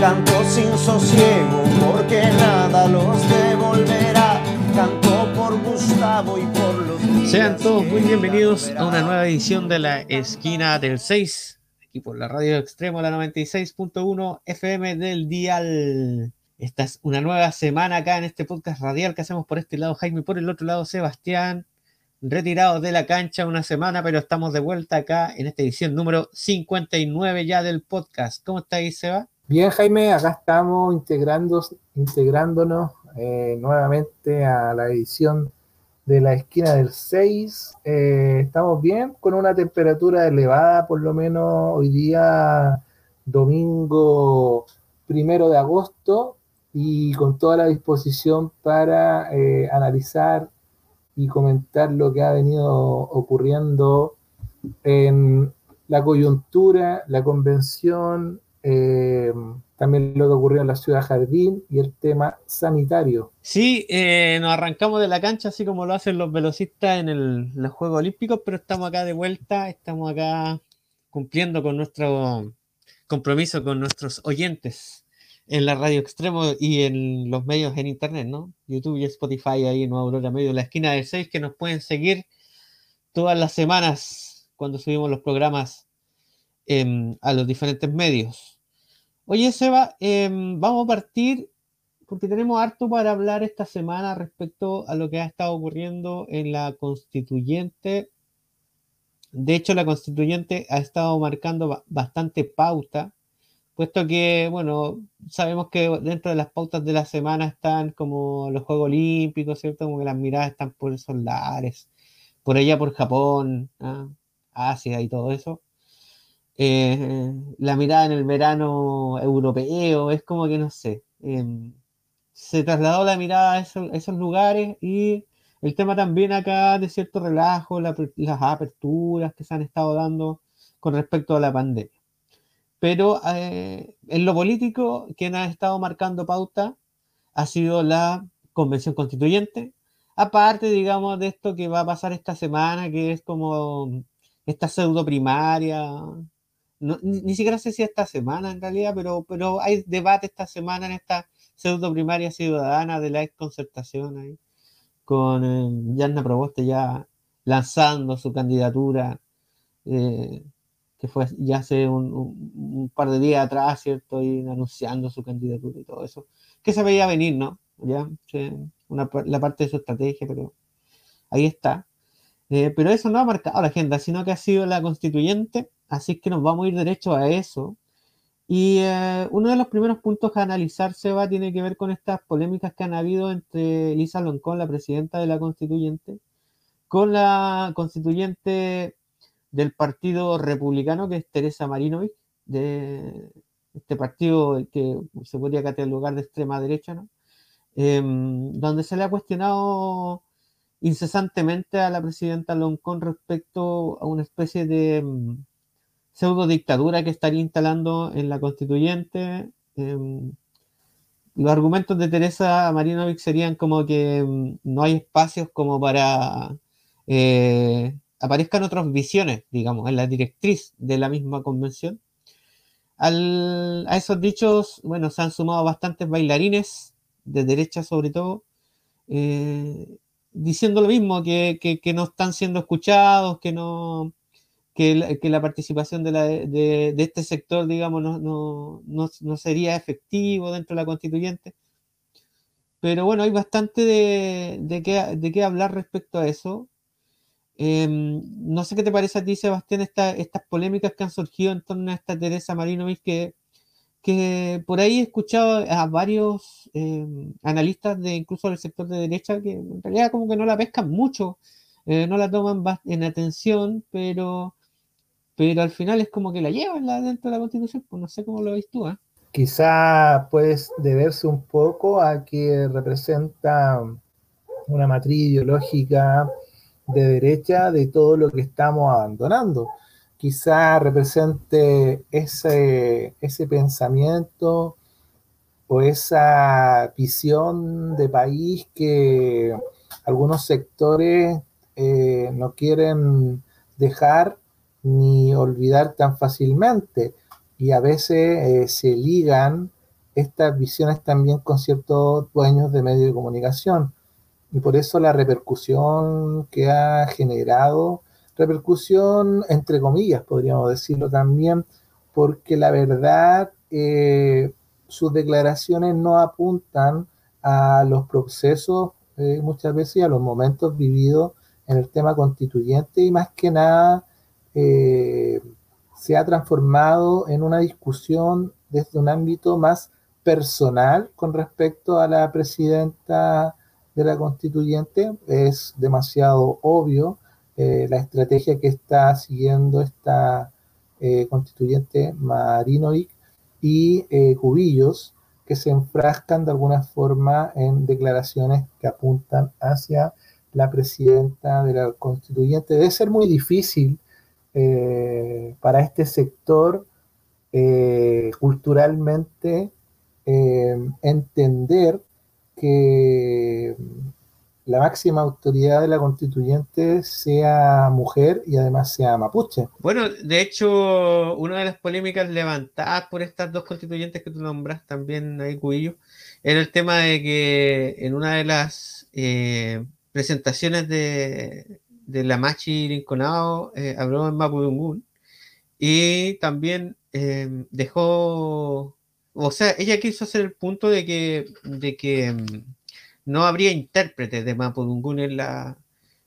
Canto sin sosiego porque nada los devolverá. Canto por Gustavo y por los... Sean todos muy bienvenidos a una nueva edición de la Esquina del 6, aquí por la radio extremo, la 96.1 FM del Dial. Esta es una nueva semana acá en este podcast radial que hacemos por este lado Jaime y por el otro lado Sebastián, retirados de la cancha una semana, pero estamos de vuelta acá en esta edición número 59 ya del podcast. ¿Cómo estáis, Seba? Bien, Jaime, acá estamos integrándonos eh, nuevamente a la edición de la esquina del 6. Eh, estamos bien, con una temperatura elevada, por lo menos hoy día, domingo primero de agosto, y con toda la disposición para eh, analizar y comentar lo que ha venido ocurriendo en la coyuntura, la convención, eh, también lo que ocurrió en la ciudad Jardín y el tema sanitario. Sí, eh, nos arrancamos de la cancha así como lo hacen los velocistas en el, los Juegos Olímpicos, pero estamos acá de vuelta, estamos acá cumpliendo con nuestro compromiso con nuestros oyentes en la radio extremo y en los medios en internet, ¿no? YouTube y Spotify ahí en Nueva Aurora Medio, la esquina del 6, que nos pueden seguir todas las semanas cuando subimos los programas a los diferentes medios. Oye, Seba, em, vamos a partir porque tenemos harto para hablar esta semana respecto a lo que ha estado ocurriendo en la constituyente. De hecho, la constituyente ha estado marcando bastante pauta, puesto que, bueno, sabemos que dentro de las pautas de la semana están como los Juegos Olímpicos, ¿cierto? Como que las miradas están por esos lares, por allá por Japón, ¿ah? Asia y todo eso. Eh, la mirada en el verano europeo, es como que no sé, em, se trasladó la mirada a esos, lugares y el tema también acá de cierto relajo, las aperturas que se han estado dando con respecto a la pandemia. Pero eh, en lo político, quien ha estado marcando pauta ha sido la convención constituyente, aparte, digamos, de esto que va a pasar esta semana, que es como esta pseudo primaria, ni, siquiera sé si esta semana en realidad, pero, pero hay debate esta semana en esta pseudo primaria ciudadana de la concertación ahí, con eh, Yanna Proboste ya lanzando su candidatura, eh, que fue ya hace un, par de días atrás, ¿cierto? Y anunciando su candidatura y todo eso, que se veía venir, ¿no? Ya, la parte de su estrategia, pero ahí está. Eh, pero eso no ha marcado la agenda, sino que ha sido la constituyente Así que nos vamos a ir derecho a eso. Y eh, uno de los primeros puntos a analizar, Seba, tiene que ver con estas polémicas que han habido entre Lisa Loncón, la presidenta de la constituyente, con la constituyente del Partido Republicano, que es Teresa Marinovich, de este partido que se podría catalogar de extrema derecha, ¿no? Em, donde se le ha cuestionado incesantemente a la presidenta Loncón respecto a una especie de em, pseudo dictadura que estaría instalando en la constituyente. Em, los argumentos de Teresa Marinovich serían como que em, no hay espacios como para eh, aparezcan otras visiones, digamos, en la directriz de la misma convención. a esos dichos, bueno, se han sumado bastantes bailarines, de derecha sobre todo, eh, diciendo lo mismo, que, no están siendo escuchados, que no, que la, participación de, este sector, digamos, no, sería efectivo dentro de la constituyente. Pero bueno, hay bastante de, de, qué, de qué hablar respecto a eso. Em, no sé qué te parece a ti, Sebastián, estas polémicas que han surgido en torno a esta Teresa Marinovich, que, que por ahí he escuchado a varios em, analistas de incluso del sector de derecha que en realidad como que no la pescan mucho, eh, no la toman en atención, pero pero al final es como que la llevan dentro de la constitución, pues no sé cómo lo ves tú. ¿eh? quizá puede deberse un poco a que representa una matriz ideológica de derecha de todo lo que estamos abandonando. Quizá represente ese, ese pensamiento o esa visión de país que algunos sectores eh, no quieren dejar ni olvidar tan fácilmente. Y a veces eh, se ligan estas visiones también con ciertos dueños de medios de comunicación. Y por eso la repercusión que ha generado, repercusión entre comillas, podríamos decirlo también, porque la verdad, eh, sus declaraciones no apuntan a los procesos eh, muchas veces y a los momentos vividos en el tema constituyente y más que nada eh, se ha transformado en una discusión desde un ámbito más personal con respecto a la presidenta de la constituyente. Es demasiado obvio eh, la estrategia que está siguiendo esta eh, constituyente Marinovic y Cubillos, que se enfrascan de alguna forma en declaraciones que apuntan hacia la presidenta de la constituyente. Debe ser muy difícil eh, para este sector eh, culturalmente eh, entender que la máxima autoridad de la constituyente sea mujer y además sea mapuche. Bueno, de hecho, una de las polémicas levantadas por estas dos constituyentes que tú nombras, también ahí Cuillo, era el tema de que en una de las presentaciones de, de la Machi Rinconado eh, habló en Mapudungun y también em, dejó, o sea, ella quiso hacer el punto de que, de que em, no habría intérpretes de Mapudungun en la,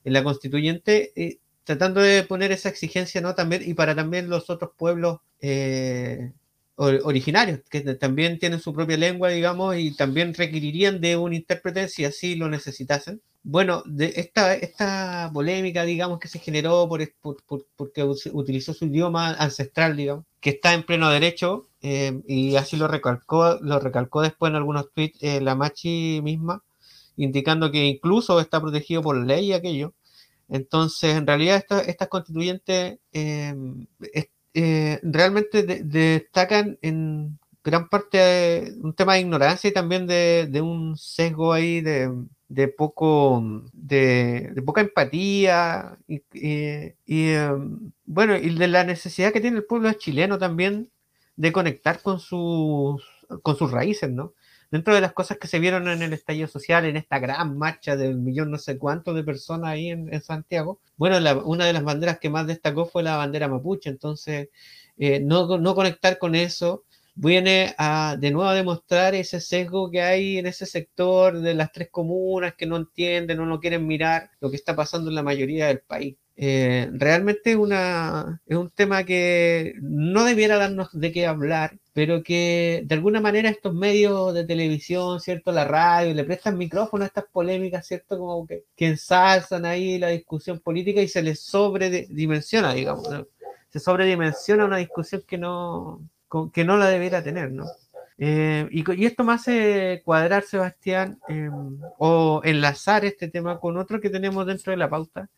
en la constituyente, eh, tratando de poner esa exigencia, ¿no? También, y para también los otros pueblos eh, originarios, que también tienen su propia lengua, digamos, y también requerirían de un intérprete si así lo necesitasen. Bueno, de esta, esta polémica, digamos, que se generó por, porque utilizó su idioma ancestral, digamos, que está en pleno derecho, eh, y así lo recalcó, lo recalcó después en algunos tweets eh, la Machi misma, indicando que incluso está protegido por ley aquello. Entonces, en realidad, estas esta constituyentes eh, realmente destacan en gran parte un tema de ignorancia y también de, de un sesgo ahí de de poco de, poca empatía y, em, bueno y de la necesidad que tiene el pueblo chileno también de conectar con sus con sus raíces no dentro de las cosas que se vieron en el estallido social en esta gran marcha del millón no sé cuánto de personas ahí en, Santiago bueno una de las banderas que más destacó fue la bandera mapuche entonces eh, no, no conectar con eso viene a de nuevo a demostrar ese sesgo que hay en ese sector de las tres comunas que no entienden o no quieren mirar lo que está pasando en la mayoría del país. Eh, realmente una, es un tema que no debiera darnos de qué hablar, pero que de alguna manera estos medios de televisión, ¿cierto? La radio, le prestan micrófono a estas polémicas, ¿cierto? Como que, que ensalzan ahí la discusión política y se les sobredimensiona, digamos, Se sobredimensiona una discusión que no, que no la debiera tener, ¿no? Eh, y, esto me hace cuadrar, Sebastián, em, o enlazar este tema con otro que tenemos dentro de la pauta,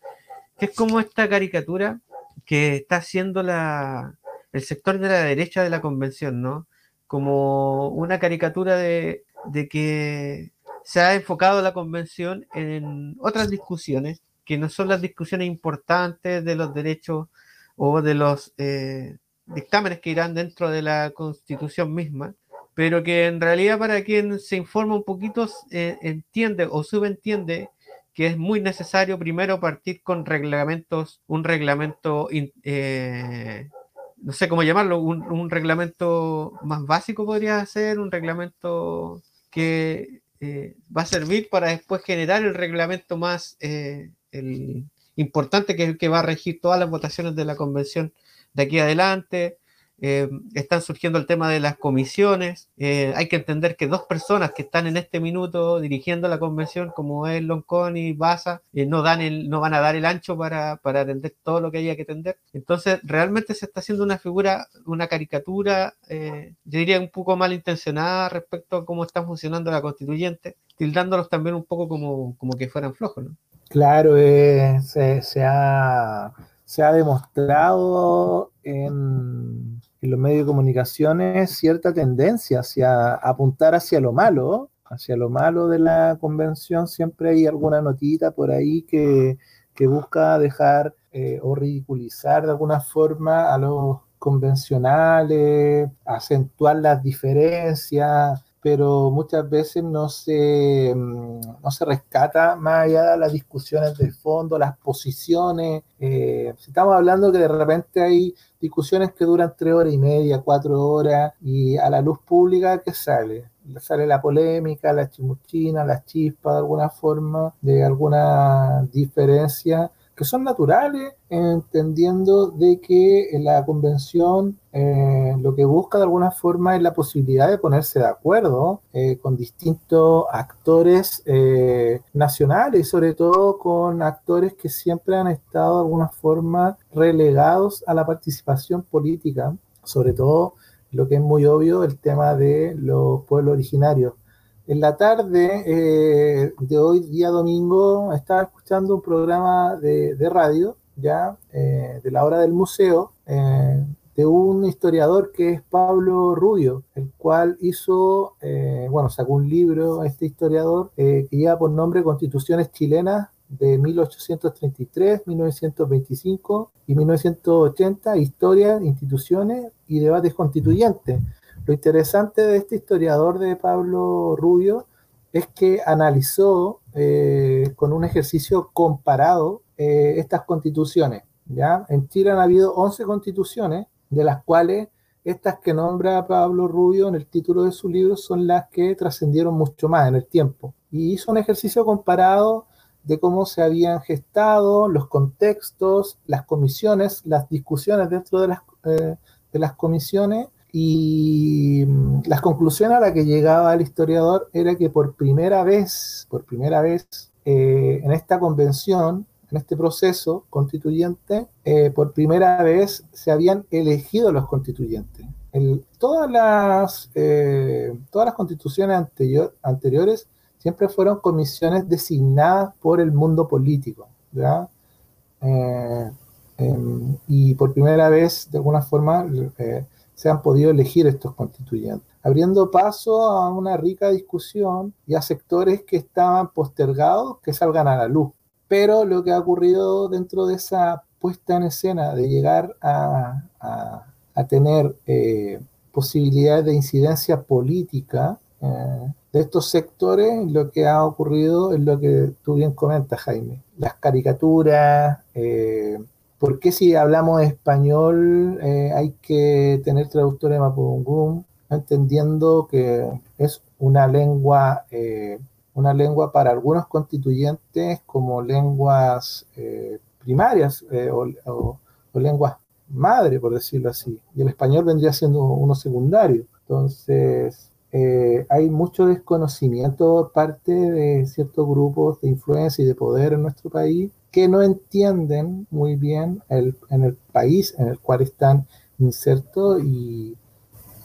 que es como esta caricatura que está haciendo la, el sector de la derecha de la convención, ¿no? Como una caricatura de, de que se ha enfocado la convención en otras discusiones que no son las discusiones importantes de los derechos o de los eh, dictámenes que irán dentro de la constitución misma, pero que en realidad para quien se informa un poquito eh, entiende o subentiende que es muy necesario primero partir con reglamentos, un reglamento, eh, no sé cómo llamarlo, un, reglamento más básico podría ser, un reglamento que eh, va a servir para después generar el reglamento más importante que, que va a regir todas las votaciones de la convención de aquí adelante. Eh, están surgiendo el tema de las comisiones. Eh, hay que entender que dos personas que están en este minuto dirigiendo la convención, como es Loncón y Baza, eh, no, dan el, no van a dar el ancho para, para atender todo lo que haya que atender. Entonces, realmente se está haciendo una figura, una caricatura, yo diría un poco malintencionada respecto a cómo está funcionando la constituyente, tildándolos también un poco como, como que fueran flojos. ¿no? Claro, se, se ha se ha demostrado en, los medios de comunicaciones cierta tendencia hacia apuntar hacia lo malo, hacia lo malo de la convención. Siempre hay alguna notita por ahí que, busca dejar eh, o ridiculizar de alguna forma a los convencionales, acentuar las diferencias, pero muchas veces no se, mm, no se rescata más allá de las discusiones de fondo, las posiciones. Eh, estamos hablando que de repente hay discusiones que duran tres horas y media, cuatro horas, y a la luz pública, ¿qué sale? Sale la polémica, la chimuchina, la chispa de alguna forma, de alguna diferencia que son naturales, entendiendo de que la convención eh, lo que busca de alguna forma es la posibilidad de ponerse de acuerdo eh, con distintos actores eh, nacionales sobre todo con actores que siempre han estado de alguna forma relegados a la participación política, sobre todo lo que es muy obvio, el tema de los pueblos originarios en la tarde eh, de hoy, día domingo, estaba escuchando un programa de, radio, ya, eh, de la hora del museo, eh, de un historiador que es Pablo Rubio, el cual hizo, bueno, sacó un libro, este historiador, que lleva por nombre Constituciones Chilenas de 1833, 1925 y 1980, Historia, Instituciones y Debates Constituyentes lo interesante de este historiador de Pablo Rubio es que analizó eh, con un ejercicio comparado eh, estas constituciones. ¿ya? En Chile han habido 11 constituciones, de las cuales estas que nombra Pablo Rubio en el título de su libro son las que trascendieron mucho más en el tiempo. Y hizo un ejercicio comparado de cómo se habían gestado los contextos, las comisiones, las discusiones dentro de las, eh, de las comisiones y mm, las conclusiones a las que llegaba el historiador era que por primera vez, por primera vez eh, en esta convención, en este proceso constituyente, eh, por primera vez se habían elegido los constituyentes. todas, las, eh, todas las constituciones anteriores siempre fueron comisiones designadas por el mundo político. Em, y por primera vez, de alguna forma, se han podido elegir estos constituyentes, abriendo paso a una rica discusión y a sectores que estaban postergados que salgan a la luz. Pero lo que ha ocurrido dentro de esa puesta en escena de llegar a, tener eh, posibilidades de incidencia política eh, de estos sectores, lo que ha ocurrido es lo que tú bien comentas, Jaime. Las caricaturas, eh, ¿Por qué si hablamos español eh, hay que tener traductores Mapudungún, entendiendo que es una lengua, eh, una lengua para algunos constituyentes como lenguas eh, primarias o, lenguas madre, por decirlo así, y el español vendría siendo uno secundario. Entonces, hay mucho desconocimiento por parte de ciertos grupos de influencia y de poder en nuestro país que no entienden muy bien el, en el país en el cual están insertos y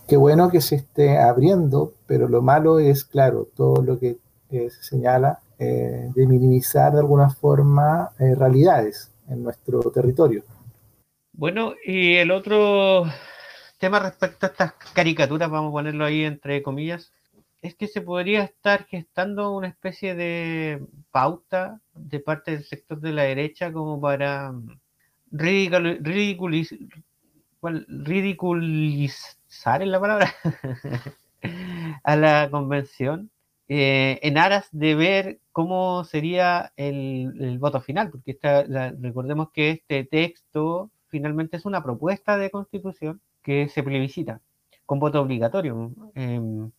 qué bueno que se esté abriendo, pero lo malo es, claro, todo lo que eh, se señala eh, de minimizar de alguna forma eh, realidades en nuestro territorio. Bueno, y el otro tema respecto a estas caricaturas, vamos a ponerlo ahí entre comillas, es que se podría estar gestando una especie de pauta de parte del sector de la derecha como para ridiculizar, en la palabra a la convención eh, en aras de ver cómo sería el, voto final, porque recordemos que este texto finalmente es una propuesta de constitución que se plebiscita con voto obligatorio. Em,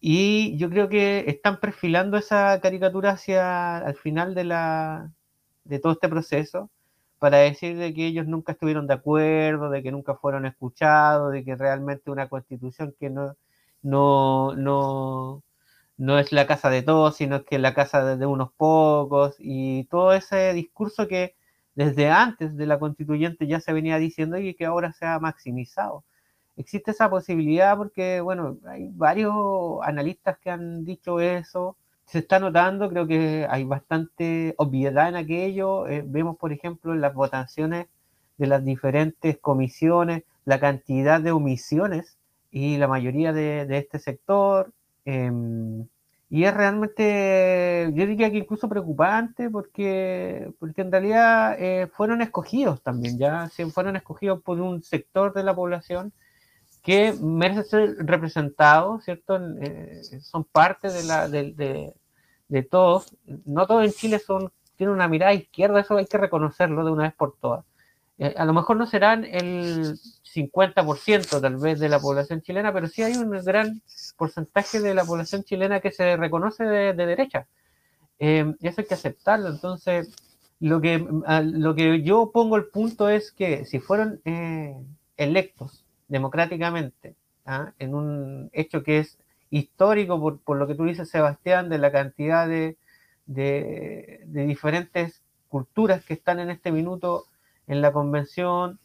y yo creo que están perfilando esa caricatura hacia al final de, la, de todo este proceso, para decir de que ellos nunca estuvieron de acuerdo, de que nunca fueron escuchados, de que realmente una constitución que no, no, no, no es la casa de todos, sino que es la casa de, unos pocos, y todo ese discurso que desde antes de la constituyente ya se venía diciendo y que ahora se ha maximizado. Existe esa posibilidad porque, bueno, hay varios analistas que han dicho eso, se está notando, creo que hay bastante obviedad en aquello. Eh, vemos, por ejemplo, en las votaciones de las diferentes comisiones, la cantidad de omisiones y la mayoría de, este sector. Em, y es realmente, yo diría que incluso preocupante porque, porque en realidad eh, fueron escogidos también, ya fueron escogidos por un sector de la población que merece ser representado, ¿cierto? Eh, son parte de, la, de, de todos, no todos en Chile son, tienen una mirada izquierda, eso hay que reconocerlo de una vez por todas. Eh, a lo mejor no serán el 50% tal vez de la población chilena, pero sí hay un gran porcentaje de la población chilena que se reconoce de, derecha. Eh, eso hay que aceptarlo. Entonces, lo que, lo que yo pongo el punto es que si fueron eh, electos democráticamente, ¿ah? en un hecho que es histórico, por, por, lo que tú dices, Sebastián, de la cantidad de, de, diferentes culturas que están en este minuto en la convención.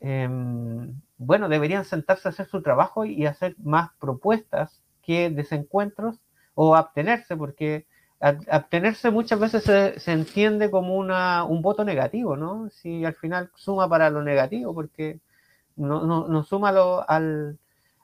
Em, bueno, deberían sentarse a hacer su trabajo y hacer más propuestas que desencuentros o abstenerse, porque abstenerse muchas veces se, se, entiende como una, un voto negativo, ¿no? Si al final suma para lo negativo, porque no, no, no suma al,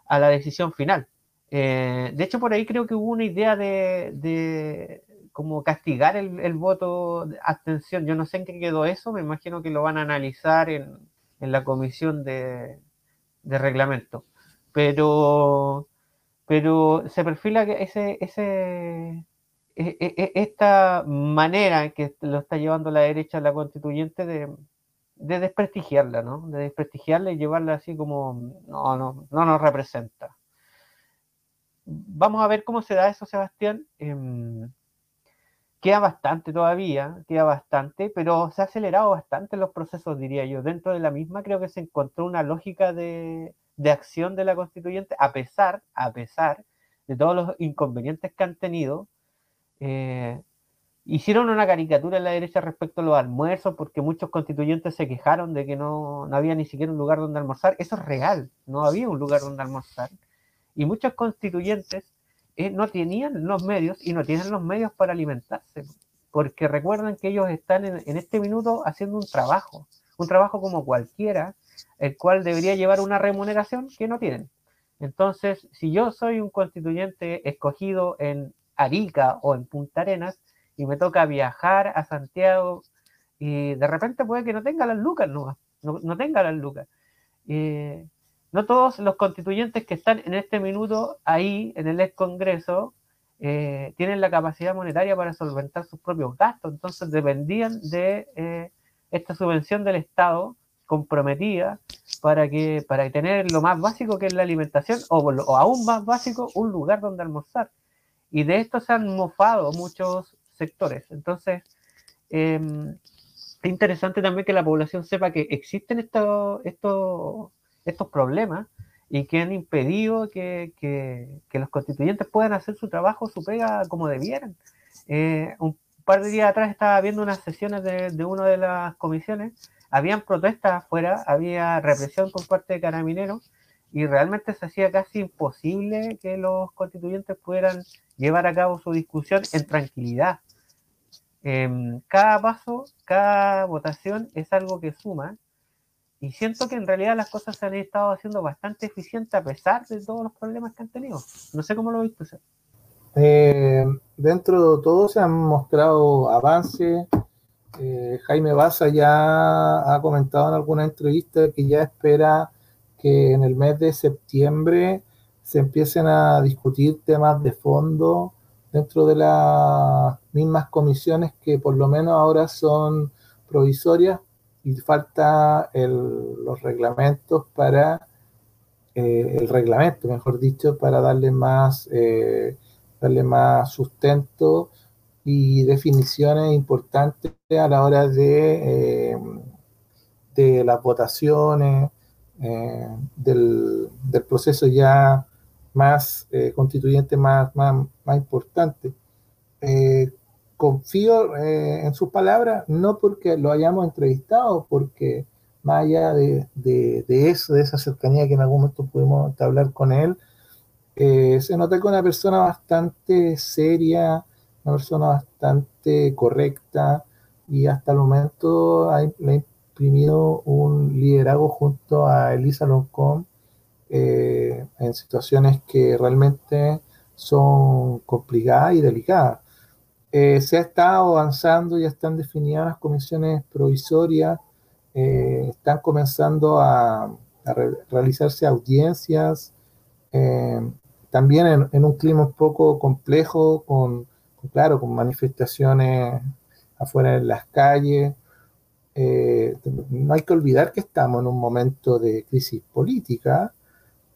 a la decisión final. Eh, de hecho, por ahí creo que hubo una idea de, de como castigar el, el, voto de abstención. Yo no sé en qué quedó eso, me imagino que lo van a analizar en, en la comisión de, de, reglamento. Pero, pero se perfila que ese, ese, e, e, e, esta manera que lo está llevando la derecha la constituyente de, de desprestigiarla, ¿no? De desprestigiarla y llevarla así como, no, no, no nos representa vamos a ver cómo se da eso, Sebastián. Em, queda bastante todavía, queda bastante, pero se ha acelerado bastante los procesos, diría yo. Dentro de la misma creo que se encontró una lógica de, acción de la constituyente, a pesar, a pesar de todos los inconvenientes que han tenido. Eh, hicieron una caricatura en la derecha respecto a los almuerzos, porque muchos constituyentes se quejaron de que no, no había ni siquiera un lugar donde almorzar. Eso es real, no había un lugar donde almorzar y muchos constituyentes eh, no tenían los medios y no tienen los medios para alimentarse, porque recuerden que ellos están en, este minuto haciendo un trabajo, un trabajo como cualquiera, el cual debería llevar una remuneración que no tienen. Entonces, si yo soy un constituyente escogido en Arica o en Punta Arenas y me toca viajar a Santiago y de repente puede que no tenga las lucas, no, no, tenga las lucas. Eh, no todos los constituyentes que están en este minuto ahí en el ex Congreso eh, tienen la capacidad monetaria para solventar sus propios gastos, entonces dependían de eh, esta subvención del Estado comprometida para que para tener lo más básico que es la alimentación o, aún más básico un lugar donde almorzar y de esto se han mofado muchos sectores entonces em, es interesante también que la población sepa que existen estos estos estos problemas y que han impedido que, que, los constituyentes puedan hacer su trabajo, su pega como debieran. Eh, un par de días atrás estaba viendo unas sesiones de, de una de las comisiones, habían protestas afuera, había represión por parte de carabineros y realmente se hacía casi imposible que los constituyentes pudieran llevar a cabo su discusión en tranquilidad. Em, cada paso, cada votación es algo que suma y siento que en realidad las cosas se han estado haciendo bastante eficientes a pesar de todos los problemas que han tenido. No sé cómo lo viste. Eh, dentro de todo se han mostrado avances. Eh, Jaime Baza ya ha comentado en alguna entrevista que ya espera que en el mes de septiembre se empiecen a discutir temas de fondo dentro de las mismas comisiones que por lo menos ahora son provisorias y falta los reglamentos para, eh, el reglamento, mejor dicho, para darle más, eh, darle más sustento y definiciones importantes a la hora de, eh, de las votaciones, eh, del, proceso ya más eh, constituyente, más, más, más importante. confío en sus palabras, no porque lo hayamos entrevistado, porque más allá de, eso, de esa cercanía que en algún momento pudimos hablar con él, se nota que una persona bastante seria, una persona bastante correcta y hasta el momento ha, le ha imprimido un liderazgo junto a Elisa Loncón eh, en situaciones que realmente son complicadas y delicadas. Eh, se ha estado avanzando, ya están definidas las comisiones provisorias, eh, están comenzando a, realizarse audiencias, también en, un clima un poco complejo, con claro, con manifestaciones afuera en las calles. No hay que olvidar que estamos en un momento de crisis política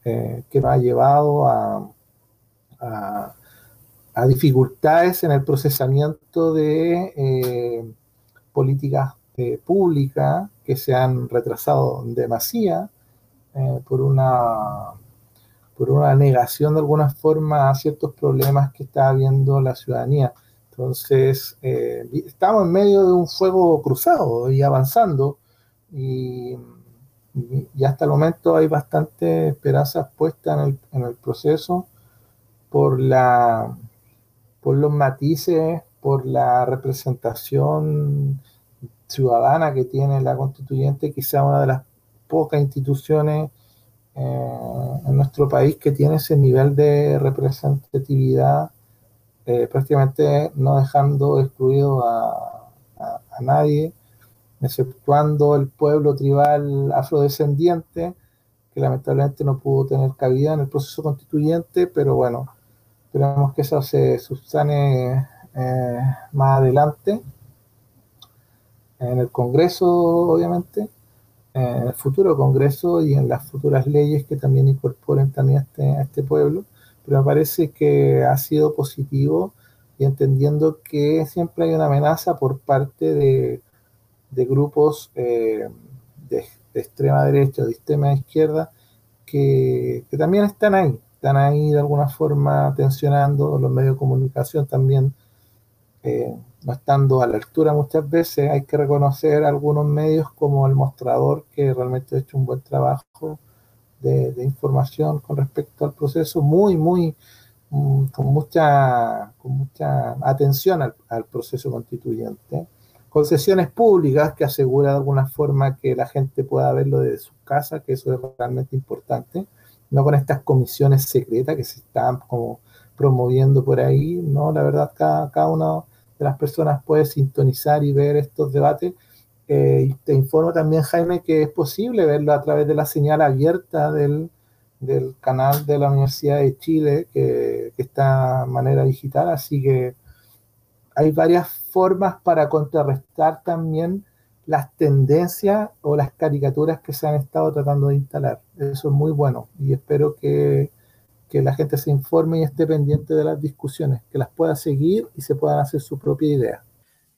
eh, que nos ha llevado a, a, dificultades en el procesamiento de eh, políticas públicas que se han retrasado demasiado por una por una negación de alguna forma a ciertos problemas que está habiendo la ciudadanía. Entonces, eh, estamos en medio de un fuego cruzado y avanzando, y, hasta el momento hay bastante esperanzas puestas en el, en el proceso por, la, por los matices, por la representación ciudadana que tiene la constituyente, quizá una de las pocas instituciones eh, en nuestro país que tiene ese nivel de representatividad, eh, prácticamente no dejando excluido a, a, nadie, exceptuando el pueblo tribal afrodescendiente, que lamentablemente no pudo tener cabida en el proceso constituyente, pero bueno, esperamos que eso se subsane eh, más adelante en el Congreso, obviamente en el futuro Congreso y en las futuras leyes que también incorporen también a este, este pueblo, pero me parece que ha sido positivo y entendiendo que siempre hay una amenaza por parte de, de grupos eh, de, extrema derecha, de extrema izquierda, que, que, también están ahí, están ahí de alguna forma tensionando los medios de comunicación también. Eh, no estando a la altura muchas veces, hay que reconocer algunos medios como el mostrador que realmente ha hecho un buen trabajo de, información con respecto al proceso, muy, muy, mm, con, mucha, con mucha atención al, proceso constituyente. Concesiones públicas que asegura de alguna forma que la gente pueda verlo desde su casa, que eso es realmente importante, no con estas comisiones secretas que se están como promoviendo por ahí, no, la verdad cada, cada uno de las personas puede sintonizar y ver estos debates. Eh, te informo también, Jaime, que es posible verlo a través de la señal abierta del, del canal de la Universidad de Chile, que, que, está de manera digital, así que hay varias formas para contrarrestar también las tendencias o las caricaturas que se han estado tratando de instalar. Eso es muy bueno y espero que que la gente se informe y esté pendiente de las discusiones, que las pueda seguir y se puedan hacer su propia idea.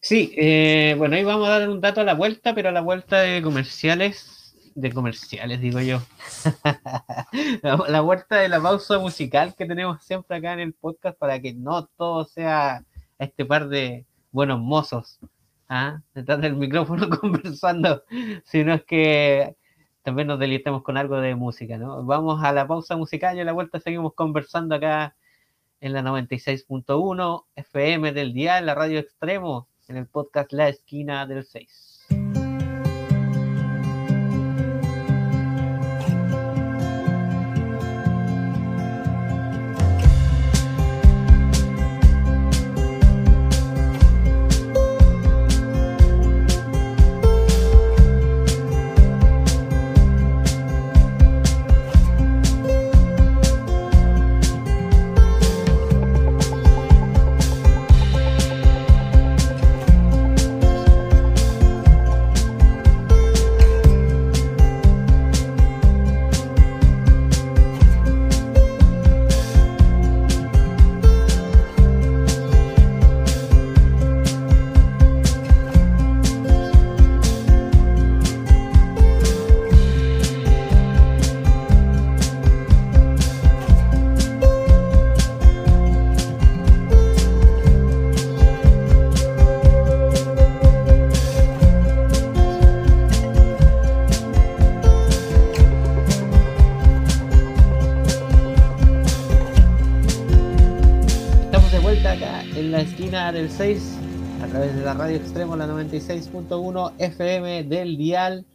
Sí, eh, bueno, ahí vamos a dar un dato a la vuelta, pero a la vuelta de comerciales, de comerciales digo yo, la, vuelta de la pausa musical que tenemos siempre acá en el podcast para que no todo sea este par de buenos mozos, ¿ah? detrás del micrófono conversando, sino es que también nos deleitemos con algo de música, ¿no? Vamos a la pausa musical y a la vuelta seguimos conversando acá en la 96.1 FM del día, en la radio extremo, en el podcast La Esquina del 6. 6 a través de la radio extremo, la 96.1 FM del Dial.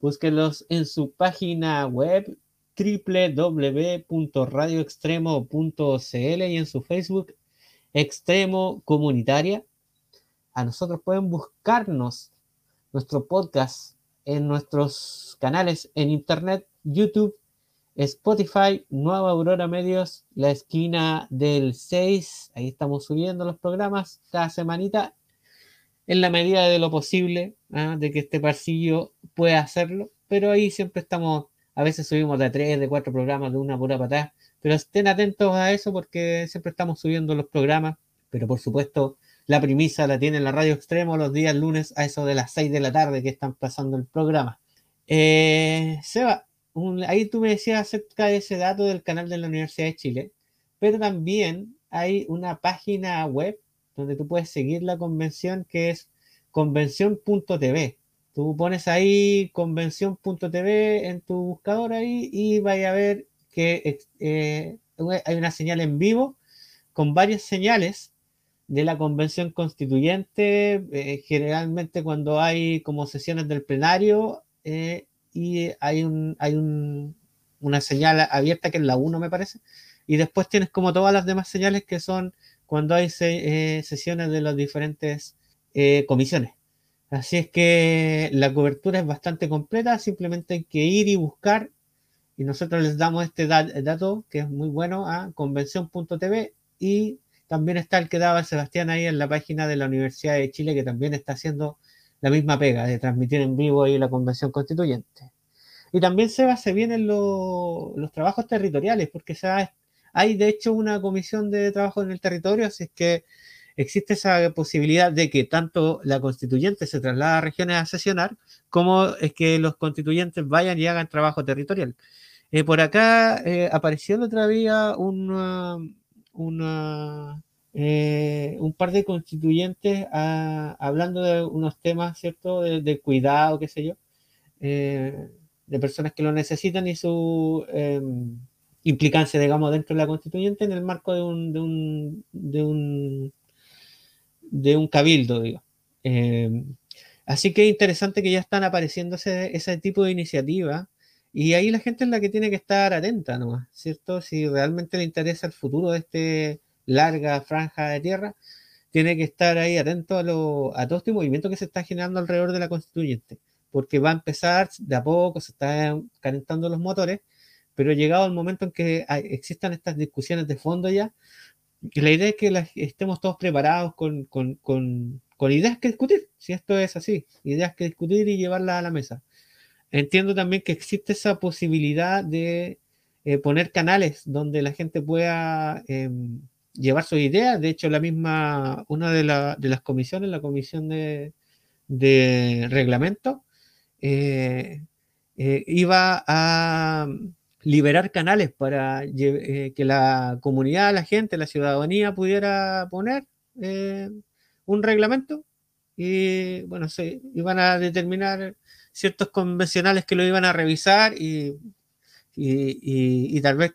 Búsquenlos en su página web www.radioextremo.cl y en su Facebook Extremo Comunitaria. A nosotros pueden buscarnos nuestro podcast en nuestros canales en internet, YouTube, Spotify, Nueva Aurora Medios, la esquina del 6. Ahí estamos subiendo los programas cada semanita en la medida de lo posible, ¿ah? de que este parcillo pueda hacerlo. Pero ahí siempre estamos, a veces subimos de tres, de cuatro programas de una pura patada. Pero estén atentos a eso porque siempre estamos subiendo los programas. Pero por supuesto, la premisa la tiene en la radio extremo los días lunes a eso de las 6 de la tarde que están pasando el programa. Eh, Seba, ahí tú me decías acerca de ese dato del canal de la Universidad de Chile, pero también hay una página web donde tú puedes seguir la convención que es convención.tv. Tú pones ahí convención.tv en tu buscador ahí y vaya a ver que eh, hay una señal en vivo con varias señales de la convención constituyente, eh, generalmente cuando hay como sesiones del plenario, eh, y hay, un, hay un, una señal abierta que es la 1 me parece, y después tienes como todas las demás señales que son cuando hay eh, sesiones de las diferentes eh, comisiones. Así es que la cobertura es bastante completa, simplemente hay que ir y buscar y nosotros les damos este dato que es muy bueno a convención.tv y también está el que daba Sebastián ahí en la página de la Universidad de Chile que también está haciendo la misma pega de transmitir en vivo ahí la convención constituyente. Y también se, va, se vienen los trabajos territoriales, porque se hay de hecho una comisión de trabajo en el territorio, así es que existe esa posibilidad de que tanto la constituyente se traslade a regiones a sesionar, como es que los constituyentes vayan y hagan trabajo territorial. Eh, por acá eh, apareció la otra día una, una eh, un par de constituyentes ah, hablando de unos temas, ¿cierto?, de, cuidado, qué sé yo, eh, de personas que lo necesitan y su em, implicancia, digamos, dentro de la constituyente en el marco de un, de un, de un, de un cabildo, digo. Em, así que es interesante que ya están apareciendo ese, ese tipo de iniciativas. Y ahí la gente es la que tiene que estar atenta, ¿no? ¿Cierto? Si realmente le interesa el futuro de este, larga franja de tierra, tiene que estar ahí atento a, a todo este movimiento que se está generando alrededor de la constituyente, porque va a empezar de a poco, se están calentando los motores, pero llegado el momento en que existan estas discusiones de fondo ya, la idea es que estemos todos preparados con, con, con, ideas que discutir, si esto es así, ideas que discutir y llevarlas a la mesa. Entiendo también que existe esa posibilidad de eh, poner canales donde la gente pueda... Eh, llevar sus ideas. De hecho, la misma, una de, las comisiones, la comisión de, reglamento, eh, eh, iba a liberar canales para eh, que la comunidad, la gente, la ciudadanía pudiera poner un reglamento y bueno, se iban a determinar ciertos convencionales que lo iban a revisar y, y tal vez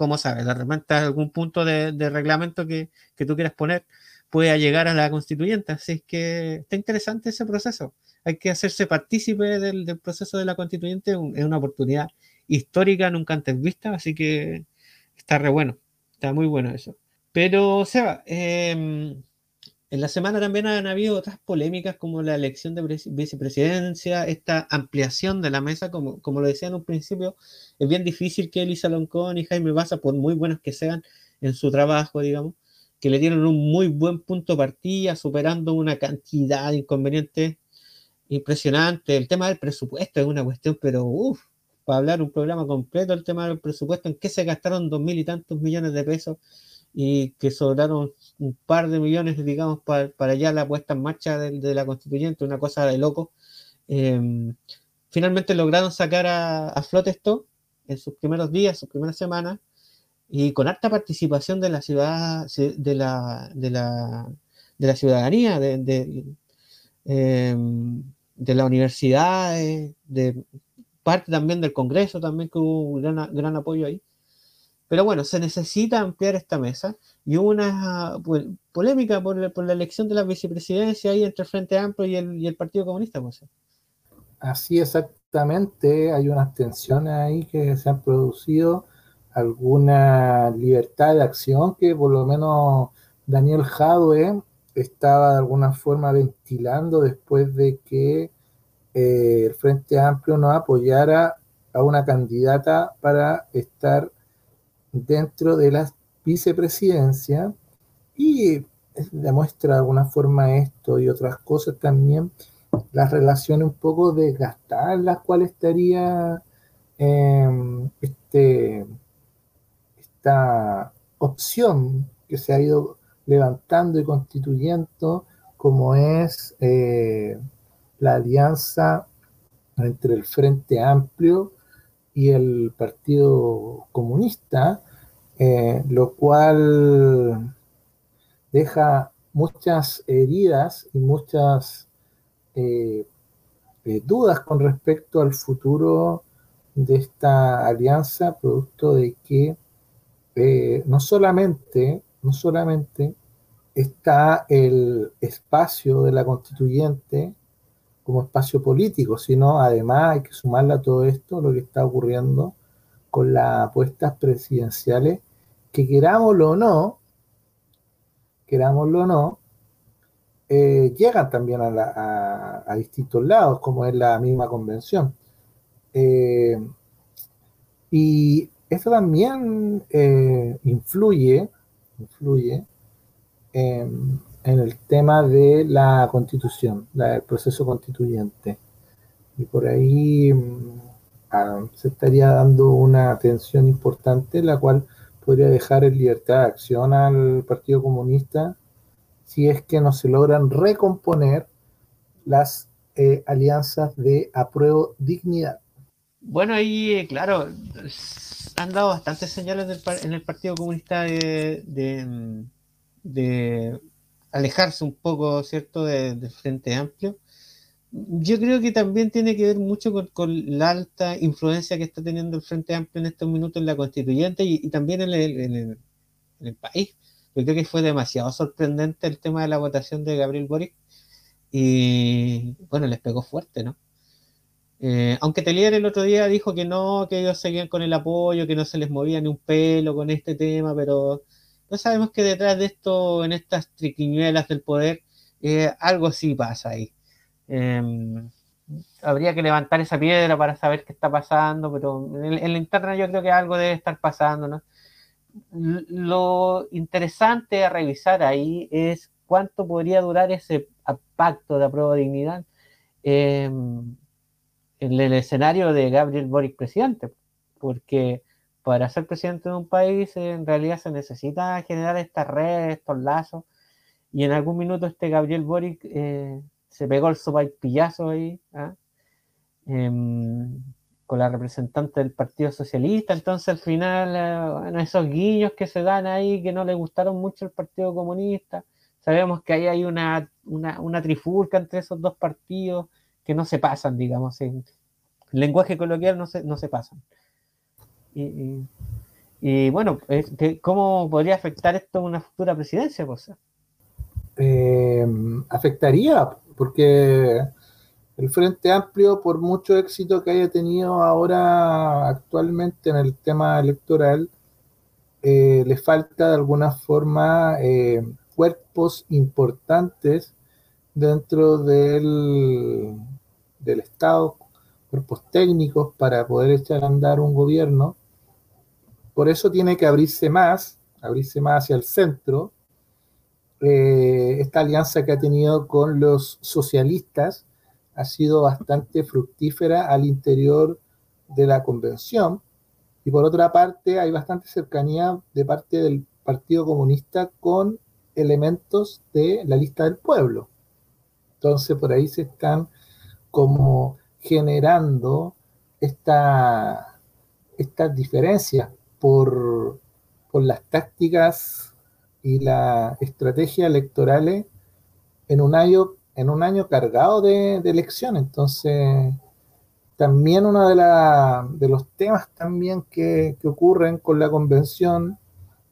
como sabes, de repente algún punto de, reglamento que, tú quieras poner pueda llegar a la constituyente. Así que está interesante ese proceso. Hay que hacerse partícipe del, proceso de la constituyente. Es una oportunidad histórica nunca antes vista, así que está re bueno. Está muy bueno eso. Pero, Seba, eh, en la semana también han habido otras polémicas como la elección de vicepresidencia, esta ampliación de la mesa, como, como lo decía en un principio, es bien difícil que Elisa Loncón y Jaime Baza, por muy buenos que sean en su trabajo, digamos, que le dieron un muy buen punto partida, superando una cantidad de inconvenientes impresionante. El tema del presupuesto es una cuestión, pero uff, para hablar un programa completo, el tema del presupuesto, en qué se gastaron dos mil y tantos millones de pesos y que sobraron un par de millones, digamos, para, para ya la puesta en marcha de, la constituyente, una cosa de loco. Em, finalmente lograron sacar a, flote esto en sus primeros días, sus primeras semanas, y con alta participación de la ciudad, de la, de la, de la ciudadanía, de, de, em, de la universidad, de parte también del Congreso, también que hubo un gran, gran apoyo ahí. Pero bueno, se necesita ampliar esta mesa y hubo una pues, polémica por, la elección de la vicepresidencia ahí entre el Frente Amplio y el, Partido Comunista. Pues. Así exactamente, hay unas tensiones ahí que se han producido, alguna libertad de acción que por lo menos Daniel Jadwe estaba de alguna forma ventilando después de que eh, el Frente Amplio no apoyara a una candidata para estar dentro de la vicepresidencia y demuestra de alguna forma esto y otras cosas también, las relaciones un poco desgastadas las cuales estaría em, este, esta opción que se ha ido levantando y constituyendo como es eh, la alianza entre el Frente Amplio y el Partido Comunista, eh, lo cual deja muchas heridas y muchas eh, eh, dudas con respecto al futuro de esta alianza, producto de que no solamente, no solamente está el espacio de la constituyente como espacio político, sino además hay que sumarle a todo esto lo que está ocurriendo con las apuestas presidenciales, que querámoslo o no, querámoslo o no, eh, llegan también a, distintos lados, como es la misma convención. Eh, y eso también eh, influye, influye en en el tema de la constitución, del proceso constituyente. Y por ahí mm, ah, se estaría dando una atención importante, la cual podría dejar en libertad de acción al Partido Comunista si es que no se logran recomponer las eh, alianzas de apruebo dignidad. Bueno, ahí, eh, claro, han dado bastantes señales en el Partido Comunista de, de alejarse un poco, ¿cierto?, del Frente Amplio. Yo creo que también tiene que ver mucho con, la alta influencia que está teniendo el Frente Amplio en estos minutos en la constituyente y, también en el, país. Yo creo que fue demasiado sorprendente el tema de la votación de Gabriel Boric y bueno, les pegó fuerte, ¿no? Eh, aunque Telier el otro día dijo que no, que ellos seguían con el apoyo, que no se les movía ni un pelo con este tema, pero no sabemos que detrás de esto, en estas triquiñuelas del poder, eh, algo sí pasa ahí. Em, habría que levantar esa piedra para saber qué está pasando, pero en, la interna yo creo que algo debe estar pasando, ¿no? Lo interesante a revisar ahí es cuánto podría durar ese pacto de apruebo de dignidad em, en el escenario de Gabriel Boric presidente, porque para ser presidente de un país en realidad se necesita generar estas redes, estos lazos. Y en algún minuto este Gabriel Boric eh, se pegó el pillazo ahí ¿ah? em, con la representante del Partido Socialista. Entonces al final, eh, bueno, esos guiños que se dan ahí que no le gustaron mucho al Partido Comunista. Sabemos que ahí hay una, una, trifulca entre esos dos partidos que no se pasan, digamos. En lenguaje coloquial no se, no se pasan. Y, bueno, ¿cómo podría afectar esto a una futura presidencia, cosa? Eh, afectaría, porque el Frente Amplio, por mucho éxito que haya tenido ahora actualmente en el tema electoral, eh, le falta de alguna forma eh, cuerpos importantes dentro del, del Estado, cuerpos técnicos para poder echar a andar un gobierno por eso tiene que abrirse más, abrirse más hacia el centro. Eh, esta alianza que ha tenido con los socialistas ha sido bastante fructífera al interior de la convención. Y por otra parte, hay bastante cercanía de parte del Partido Comunista con elementos de la lista del pueblo. Entonces, por ahí se están como generando esta, estas diferencias por, las tácticas y la estrategia electorales en un año, en un año cargado de, de elecciones. Entonces, también uno de, la, de los temas también que, que, ocurren con la convención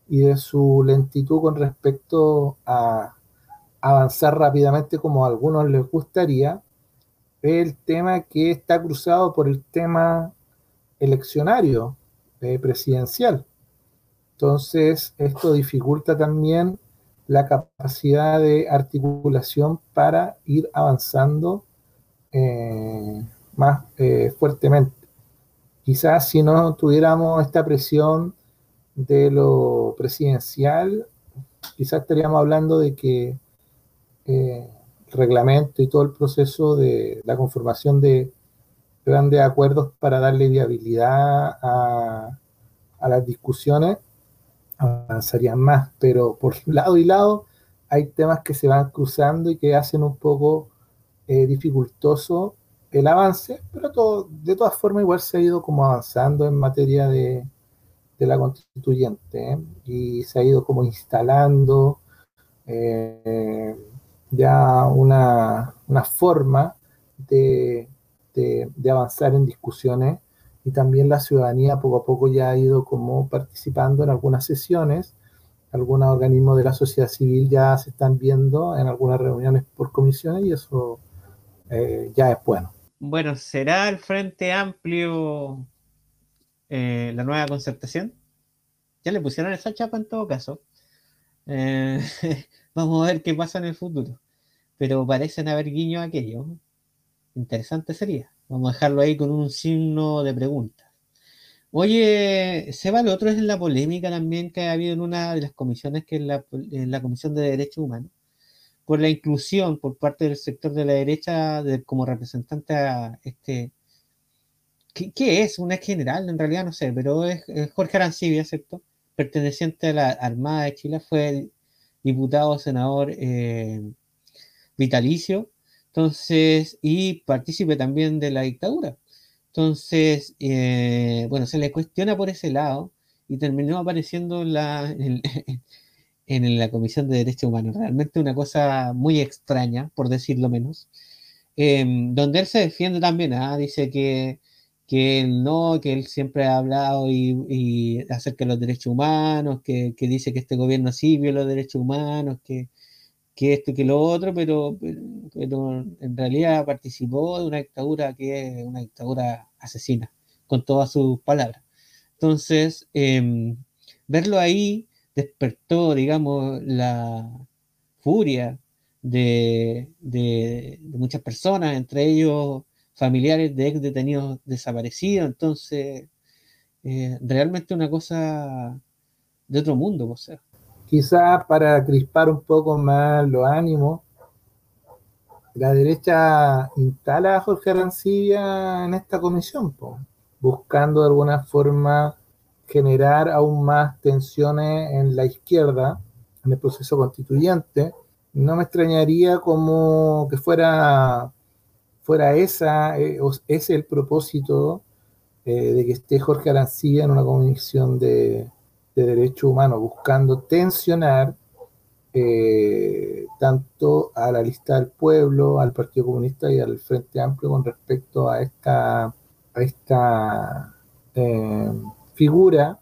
y de su lentitud con respecto a avanzar rápidamente como a algunos les gustaría, es el tema que está cruzado por el tema eleccionario eh, presidencial. Entonces, esto dificulta también la capacidad de articulación para ir avanzando eh, más eh, fuertemente. Quizás si no tuviéramos esta presión de lo presidencial, quizás estaríamos hablando de que el reglamento y todo el proceso de la conformación de grandes acuerdos para darle viabilidad a, las discusiones avanzarían más, pero por lado y lado hay temas que se van cruzando y que hacen un poco eh, dificultoso el avance, pero todo, de todas formas igual se ha ido como avanzando en materia de, la constituyente ¿eh? y se ha ido como instalando eh, ya una forma de, de, de, avanzar en discusiones y también la ciudadanía poco a poco ya ha ido como participando en algunas sesiones, algunos organismos de la sociedad civil ya se están viendo en algunas reuniones por comisiones y eso eh, ya es bueno. Bueno, ¿será el Frente Amplio eh, la nueva concertación? Ya le pusieron esa chapa en todo caso. Eh, vamos a ver qué pasa en el futuro. Pero parecen haber guiño aquello. Interesante sería. Vamos a dejarlo ahí con un signo de pregunta. Oye, Seba, lo otro es la polémica también que ha habido en una de las comisiones, que es la, la Comisión de Derechos Humanos, por la inclusión por parte del sector de la derecha de, como representante a este... ¿qué, es? ¿Un ex general? En realidad no sé, pero es, es Jorge Arancibia, ¿cierto? Perteneciente a la Armada de Chile, fue diputado, senador eh, vitalicio entonces, y partícipe también de la dictadura. Entonces, eh, bueno, se le cuestiona por ese lado y terminó apareciendo en la, en, en la Comisión de Derechos Humanos. Realmente una cosa muy extraña, por decirlo menos. Eh, donde él se defiende también, ¿ah? dice que, que él no, que él siempre ha hablado y, y acerca de los derechos humanos, que, que, dice que este gobierno sí viola los derechos humanos, que, que esto que lo otro, pero, pero, en realidad participó de una dictadura que es una dictadura asesina, con todas sus palabras. Entonces, eh, verlo ahí despertó, digamos, la furia de, de, muchas personas, entre ellos familiares de ex detenidos desaparecidos. Entonces, eh, realmente una cosa de otro mundo, o sea quizás para crispar un poco más los ánimos, la derecha instala a Jorge Arancibia en esta comisión, po, buscando de alguna forma generar aún más tensiones en la izquierda, en el proceso constituyente. No me extrañaría como que fuera, fuera esa, eh, ese el propósito eh, de que esté Jorge Arancibia en una comisión de, de derechos humanos, buscando tensionar eh, tanto a la lista del pueblo, al Partido Comunista y al Frente Amplio con respecto a esta, a esta eh, figura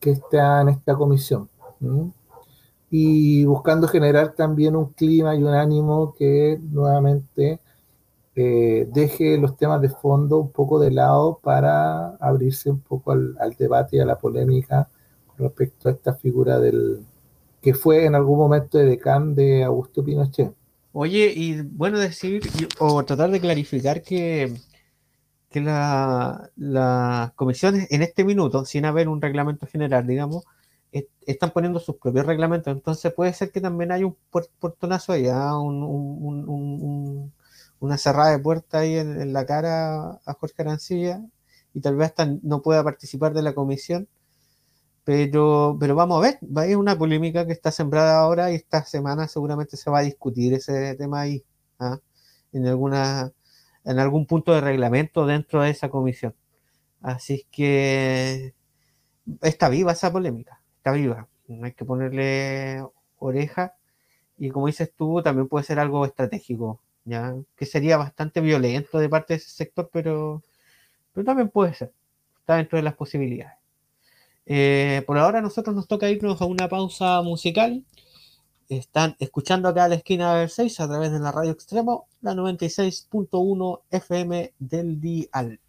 que está en esta comisión. Y buscando generar también un clima y un ánimo que nuevamente eh, deje los temas de fondo un poco de lado para abrirse un poco al debate y a la polémica respecto a esta figura del que fue en algún momento de decán de Augusto Pinochet. Oye, y bueno, decir o tratar de clarificar que, que las la comisiones en este minuto, sin haber un reglamento general, digamos, est están poniendo sus propios reglamentos. Entonces puede ser que también hay un portonazo ¿ah? un, un, un, una cerrada de puerta ahí en, en, la cara a Jorge Arancilla y tal vez hasta no pueda participar de la comisión pero, pero vamos a ver, es una polémica que está sembrada ahora y esta semana seguramente se va a discutir ese tema ahí, ¿ah? en, alguna, en algún punto de reglamento dentro de esa comisión. Así que está viva esa polémica, está viva. Hay que ponerle oreja y como dices tú, también puede ser algo estratégico ¿ya? que sería bastante violento de parte de ese sector, pero, pero también puede ser, está dentro de las posibilidades. Eh, por ahora nosotros nos toca irnos a una pausa musical. Están escuchando acá a la esquina del 6 a través de la radio extremo, la 96.1 FM del Dial.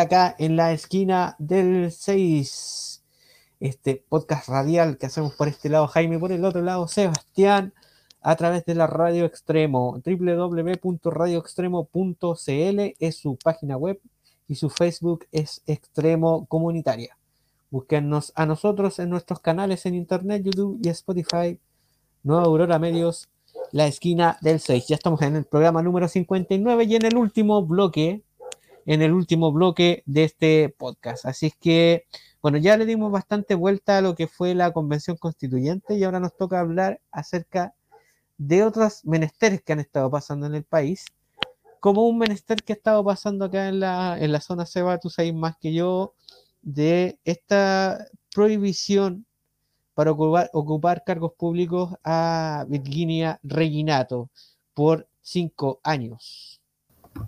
Acá en la esquina del 6. Este podcast radial que hacemos por este lado, Jaime, por el otro lado, Sebastián, a través de la Radio Extremo, www.radioextremo.cl es su página web y su Facebook es Extremo Comunitaria. Búsquennos a nosotros en nuestros canales en Internet, YouTube y Spotify. Nueva Aurora Medios, la esquina del 6. Ya estamos en el programa número 59 y en el último bloque en el último bloque de este podcast. Así es que, bueno, ya le dimos bastante vuelta a lo que fue la convención constituyente y ahora nos toca hablar acerca de otros menesteres que han estado pasando en el país, como un menester que ha estado pasando acá en la, en la zona Seba, tú sabes más que yo, de esta prohibición para ocupar, ocupar cargos públicos a Virginia Reginato por cinco años.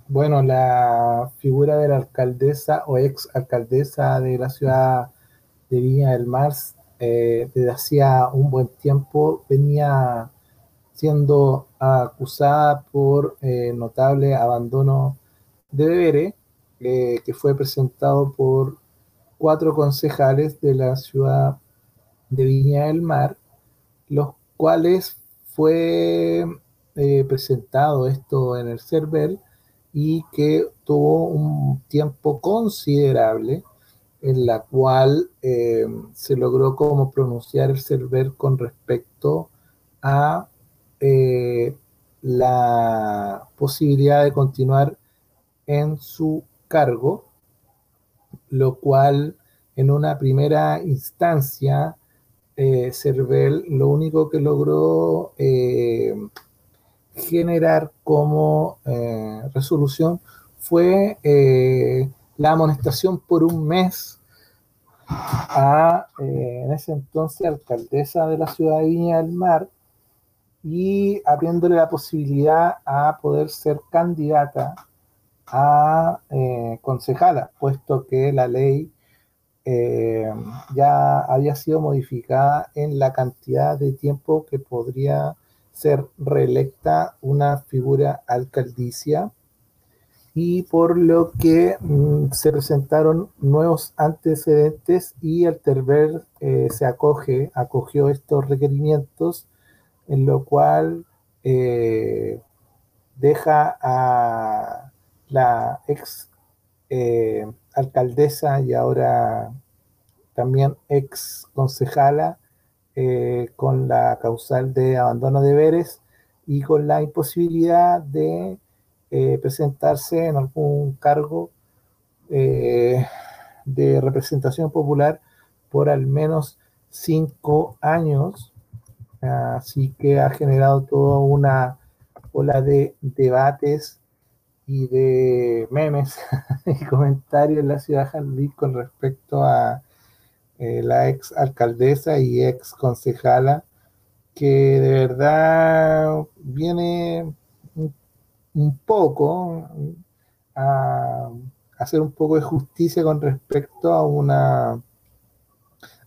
Bueno, la figura de la alcaldesa o ex alcaldesa de la ciudad de Viña del Mar, eh, desde hacía un buen tiempo venía siendo acusada por eh, notable abandono de deberes, eh, que fue presentado por cuatro concejales de la ciudad de Viña del Mar, los cuales fue presentado esto en el CERVEL y que tuvo un tiempo considerable en la cual eh, se logró como pronunciar el server con respecto a eh, la posibilidad de continuar en su cargo, lo cual en una primera instancia eh, Cervel lo único que logró eh, generar como eh, resolución fue eh, la amonestación por un mes a, eh, en ese entonces, alcaldesa de la ciudad de Viña del Mar y abriéndole la posibilidad a poder ser candidata a concejala, puesto que la ley ya había sido modificada en la cantidad de tiempo que podría ser reelecta una figura alcaldicia y por lo que mm, se presentaron nuevos antecedentes y el Terber eh, se acoge, acogió estos requerimientos, en lo cual eh, deja a la ex eh, alcaldesa y ahora también ex concejala eh, con la causal de abandono de deberes y con la imposibilidad de eh, presentarse en algún cargo eh, de representación popular por al menos cinco años. Así que ha generado toda una ola de debates y de memes y comentarios en la ciudad de Jalisco con respecto a eh, la ex alcaldesa y ex concejala que de verdad viene un, poco a hacer un poco de justicia con respecto a una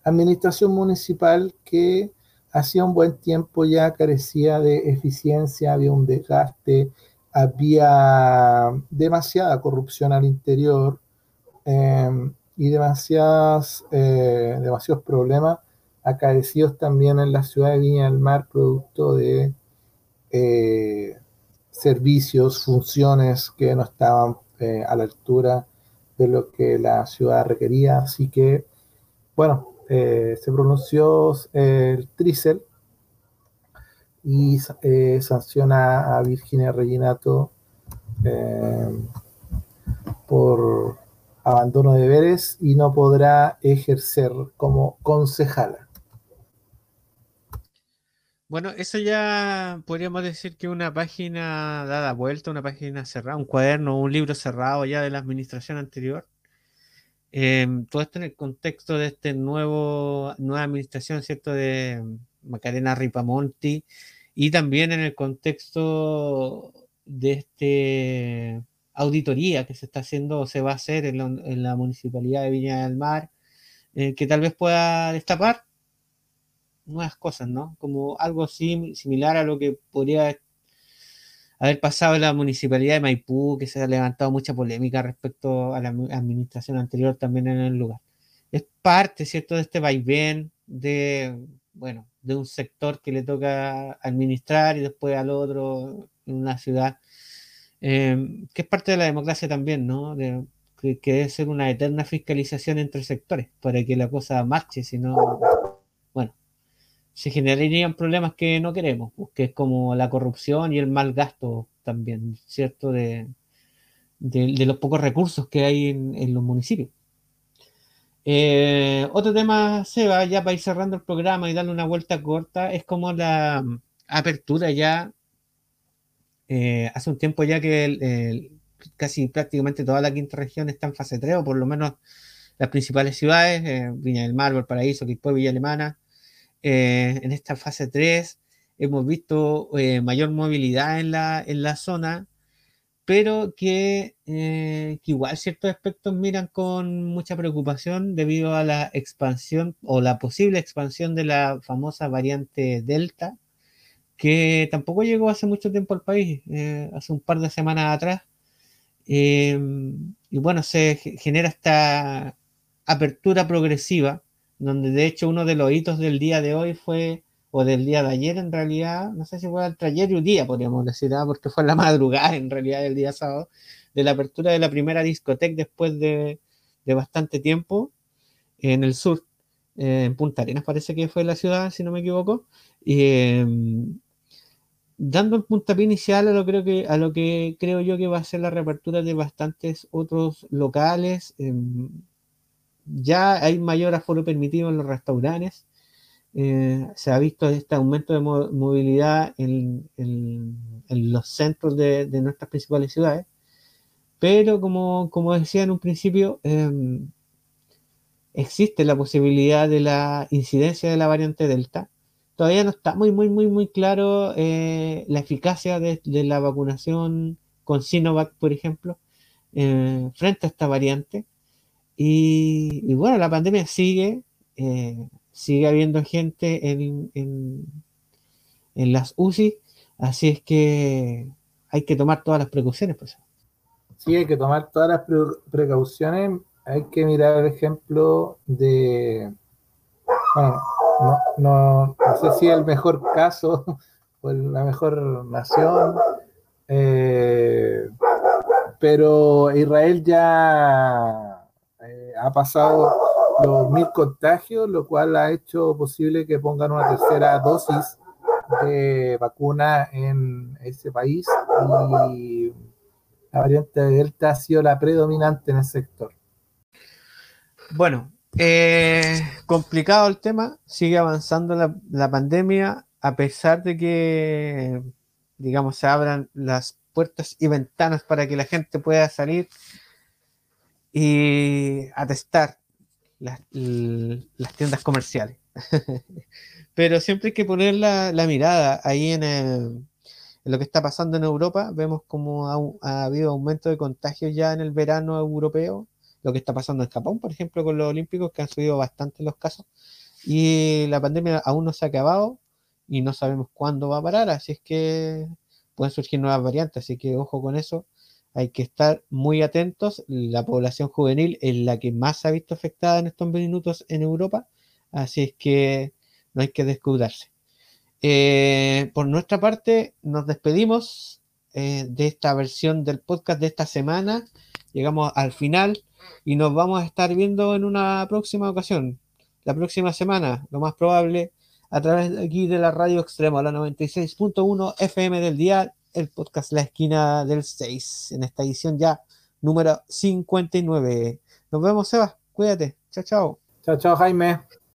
administración municipal que hacía un buen tiempo ya carecía de eficiencia, había un desgaste, había demasiada corrupción al interior em, y demasiadas, eh, demasiados problemas acaecidos también en la ciudad de Viña del Mar, producto de eh, servicios, funciones que no estaban eh, a la altura de lo que la ciudad requería. Así que, bueno, se pronunció el Tricel y sanciona a Virginia Reginato por abandono de deberes y no podrá ejercer como concejala. Bueno, eso ya podríamos decir que una página dada vuelta, una página cerrada, un cuaderno, un libro cerrado ya de la administración anterior. Em, todo esto en el contexto de este nuevo, nueva administración, ¿cierto? De Macarena Ripamonti y también en el contexto de este auditoría que se está haciendo o se va a hacer en la, municipalidad de Viña del Mar, eh, que tal vez pueda destapar nuevas cosas, ¿no? Como algo similar a lo que podría haber pasado en la municipalidad de Maipú, que se ha levantado mucha polémica respecto a la administración anterior también en el lugar. Es parte, ¿cierto?, de este vaivén de, bueno, de un sector que le toca administrar y después al otro en una ciudad Em, que es parte de la democracia también, ¿no? que, debe ser una eterna fiscalización entre sectores para que la cosa marche, si no, bueno, se generarían problemas que no queremos, pues, que es como la corrupción y el mal gasto también, ¿cierto? De, de, los pocos recursos que hay en, los municipios. Eh, otro tema, Seba, ya para ir cerrando el programa y darle una vuelta corta, es como la apertura ya eh, hace un tiempo ya que casi prácticamente toda la quinta región está en fase 3, o por lo menos las principales ciudades, eh, Viña del Mar, Valparaíso, Quilpue, Villa Alemana. Eh, en esta fase 3 hemos visto mayor movilidad en la, en la zona, pero que, que, igual ciertos aspectos miran con mucha preocupación debido a la expansión o la posible expansión de la famosa variante Delta, que tampoco llegó hace mucho tiempo al país, eh, hace un par de semanas atrás. Em, y bueno, se genera esta apertura progresiva, donde de hecho uno de los hitos del día de hoy fue, o del día de ayer en realidad, no sé si fue entre ayer y un día, podríamos decir, ¿ah? porque fue la madrugada en realidad del día sábado, de la apertura de la primera discoteca después de, de bastante tiempo en el sur, en Punta Arenas parece que fue la ciudad, si no me equivoco. Y, em, dando el puntapié inicial a lo, creo que, a lo que creo yo que va a ser la reapertura de bastantes otros locales. Em, ya hay mayor aforo permitido en los restaurantes. Eh, se ha visto este aumento de movilidad en, los centros de, nuestras principales ciudades. Pero como, como decía en un principio, em, existe la posibilidad de la incidencia de la variante Delta todavía no está muy, muy, muy, muy claro eh, la eficacia de, la vacunación con Sinovac, por ejemplo, eh, frente a esta variante. Y, bueno, la pandemia sigue, eh, sigue habiendo gente en, en, las UCI, así es que hay que tomar todas las precauciones. Pues. Sí, hay que tomar todas las precauciones. Hay que mirar el ejemplo de, bueno, no, no, sé si el mejor caso o la mejor nación, eh, pero Israel ya eh, ha pasado los mil contagios, lo cual ha hecho posible que pongan una tercera dosis de vacuna en ese país y la variante Delta ha sido la predominante en el sector. Bueno, eh, complicado el tema, sigue avanzando la, pandemia, a pesar de que, digamos, se abran las puertas y ventanas para que la gente pueda salir y atestar las, las tiendas comerciales. Pero siempre hay que poner la, mirada ahí en, lo que está pasando en Europa. Vemos como ha, habido aumento de contagios ya en el verano europeo. Lo que está pasando en Japón, por ejemplo, con los Olímpicos, que han subido bastante los casos. Y la pandemia aún no se ha acabado y no sabemos cuándo va a parar. Así es que pueden surgir nuevas variantes. Así que ojo con eso hay que estar muy atentos. La población juvenil es la que más se ha visto afectada en estos minutos en Europa, así es que no hay que descuidarse. Eh, por nuestra parte, nos despedimos eh, de esta versión del podcast de esta semana. Llegamos al final y nos vamos a estar viendo en una próxima ocasión. La próxima semana, lo más probable, a través de aquí de la radio extremo, la 96.1 FM del día el podcast La Esquina del 6, en esta edición ya número 59. Nos vemos, Seba. Cuídate. Chao, chao. Chao, chao, Jaime.